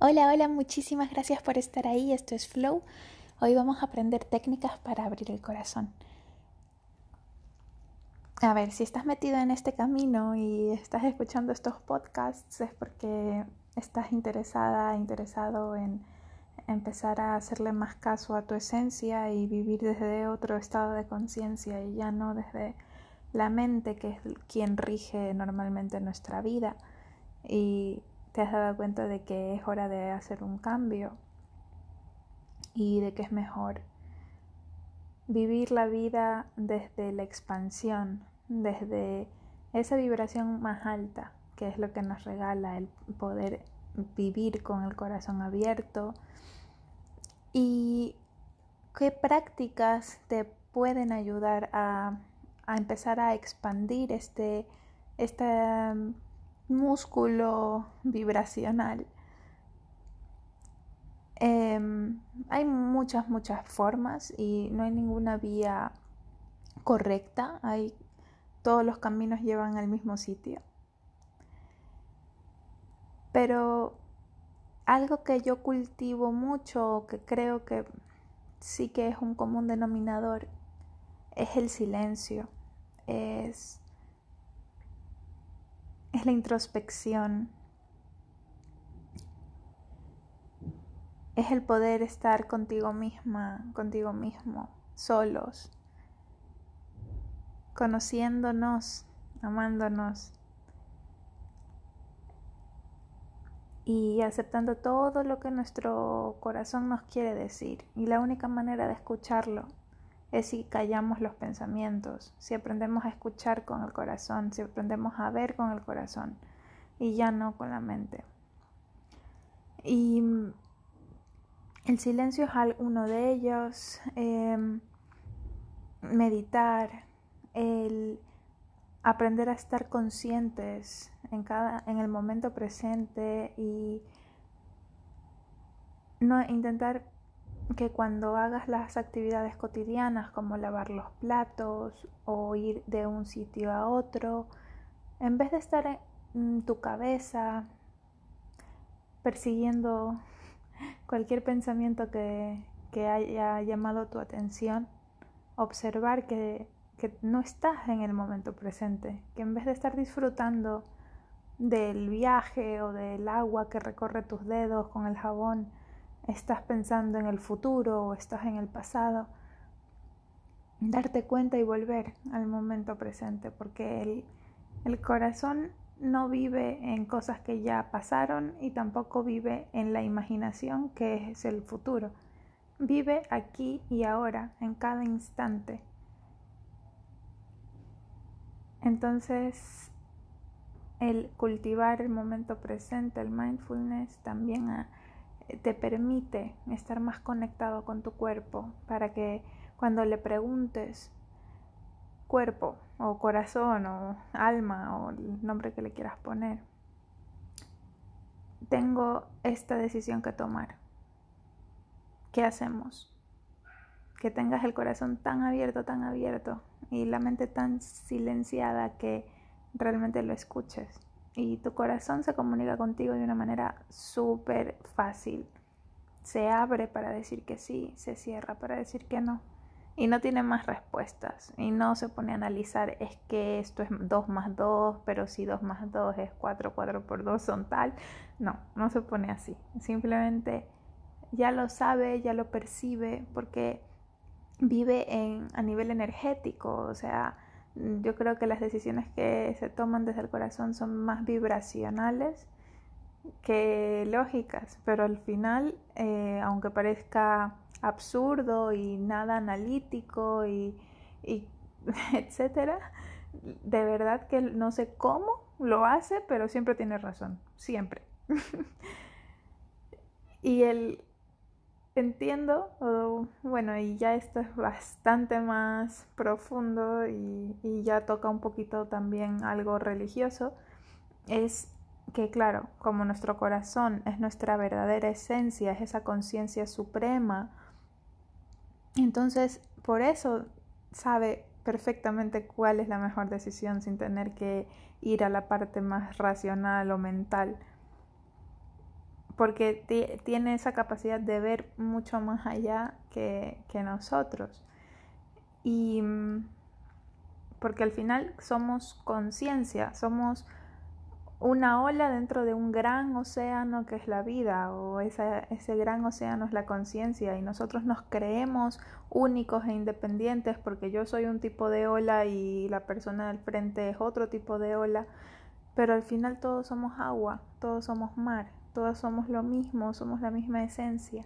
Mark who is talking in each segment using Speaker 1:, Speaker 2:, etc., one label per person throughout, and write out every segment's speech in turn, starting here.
Speaker 1: Hola, hola, muchísimas gracias por estar ahí. Esto es Flow. Hoy vamos a aprender técnicas para abrir el corazón. A ver, si estás metido en este camino y estás escuchando estos podcasts es porque estás interesada, interesado en empezar a hacerle más caso a tu esencia y vivir desde otro estado de conciencia y ya no desde la mente que es quien rige normalmente nuestra vida. Y te has dado cuenta de que es hora de hacer un cambio y de que es mejor vivir la vida desde la expansión, desde esa vibración más alta, que es lo que nos regala el poder vivir con el corazón abierto. Y qué prácticas te pueden ayudar a, empezar a expandir este, este músculo vibracional. Em, hay muchas, muchas formas y no hay ninguna vía correcta. Hay, todos los caminos llevan al mismo sitio. Pero algo que yo cultivo mucho, que creo que sí que es un común denominador, es el silencio. Es es la introspección, es el poder estar contigo misma, contigo mismo, solos, conociéndonos, amándonos y aceptando todo lo que nuestro corazón nos quiere decir. Y la única manera de escucharlo es si callamos los pensamientos, si aprendemos a escuchar con el corazón, si aprendemos a ver con el corazón y ya no con la mente. Y el silencio es uno de ellos, em, meditar, el aprender a estar conscientes en, cada, en el momento presente y no intentar que cuando hagas las actividades cotidianas como lavar los platos o ir de un sitio a otro, en vez de estar en tu cabeza persiguiendo cualquier pensamiento que, haya llamado tu atención, observar que, que no estás en el momento presente, que en vez de estar disfrutando del viaje o del agua que recorre tus dedos con el jabón, estás pensando en el futuro o estás en el pasado, darte cuenta y volver al momento presente, porque el, el corazón no vive en cosas que ya pasaron y tampoco vive en la imaginación que es el futuro. Vive aquí y ahora, en cada instante. Entonces, el cultivar el momento presente, el mindfulness, también te permite estar más conectado con tu cuerpo para que cuando le preguntes cuerpo o corazón o alma o el nombre que le quieras poner, tengo esta decisión que tomar. ¿Qué hacemos? Que tengas el corazón tan abierto, tan abierto y la mente tan silenciada que realmente lo escuches y tu corazón se comunica contigo de una manera súper fácil. Se abre para decir que sí, se cierra para decir que no. Y no tiene más respuestas. Y no se pone a analizar, es que esto es 2 más 2, pero si 2 más 2 es 4, 4 por 2 son tal. No, no se pone así. Simplemente ya lo sabe, ya lo percibe, porque vive en, a nivel energético. O sea, yo creo que las decisiones que se toman desde el corazón son más vibracionales que lógicas, pero al final, eh, aunque parezca absurdo y nada analítico y, y etcétera, de verdad que no sé cómo lo hace, pero siempre tiene razón, siempre. y el, entiendo, bueno, y ya esto es bastante más profundo y, y, ya toca un poquito también algo religioso, es que claro, como nuestro corazón es nuestra verdadera esencia, es esa conciencia suprema, entonces por eso sabe perfectamente cuál es la mejor decisión sin tener que ir a la parte más racional o mental porque tiene esa capacidad de ver mucho más allá que, nosotros. Y mm, porque al final somos conciencia, somos una ola dentro de un gran océano que es la vida o ese gran océano es la conciencia y nosotros nos creemos únicos e independientes porque yo soy un tipo de ola y la persona del frente es otro tipo de ola, pero al final todos somos agua, todos somos mar, todos somos lo mismo, somos la misma esencia,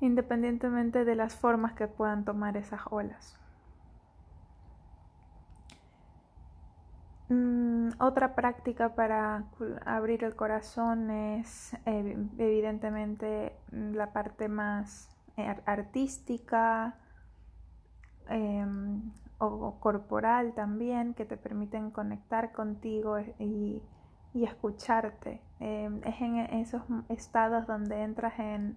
Speaker 1: independientemente de las formas que puedan tomar esas olas. Mm, otra práctica para abrir el corazón es eh, evidentemente mm, la parte más eh, artística em, o corporal también que te permiten conectar contigo y, escucharte. Em, es en esos estados donde entras en,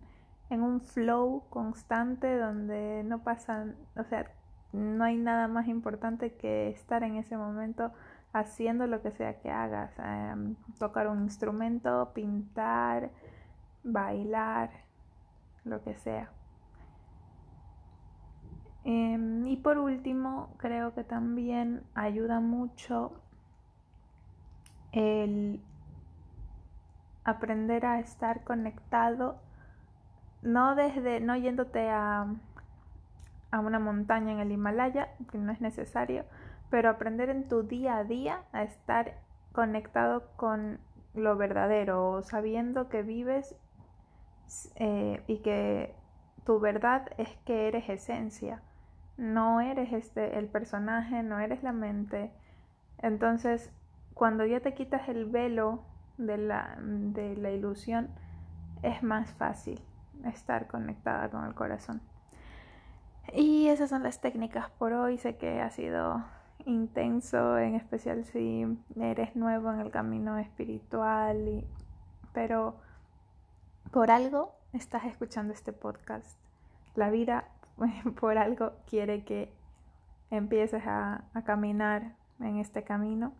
Speaker 1: en un flow constante donde no pasan, o sea, no hay nada más importante que estar en ese momento haciendo lo que sea que hagas, em, tocar un instrumento, pintar, bailar, lo que sea. Em, y por último, creo que también ayuda mucho el aprender a estar conectado, no desde, no yéndote a, a una montaña en el Himalaya, que no es necesario, pero aprender en tu día a día a estar conectado con lo verdadero, sabiendo que vives eh, y que tu verdad es que eres esencia, no eres este el personaje, no eres la mente. Entonces, cuando ya te quitas el velo de la, de la ilusión, es más fácil estar conectada con el corazón. Y esas son las técnicas por hoy. Sé que ha sido intenso, en especial si eres nuevo en el camino espiritual, pero por algo estás escuchando este podcast. La vida por algo quiere que empieces a, a caminar en este camino.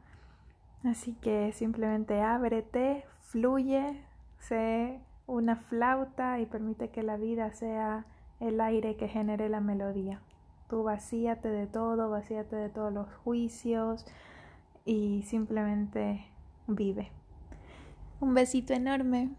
Speaker 1: Así que simplemente ábrete, fluye, sé una flauta y permite que la vida sea el aire que genere la melodía. Tú vacíate de todo, vacíate de todos los juicios y simplemente vive. Un besito enorme.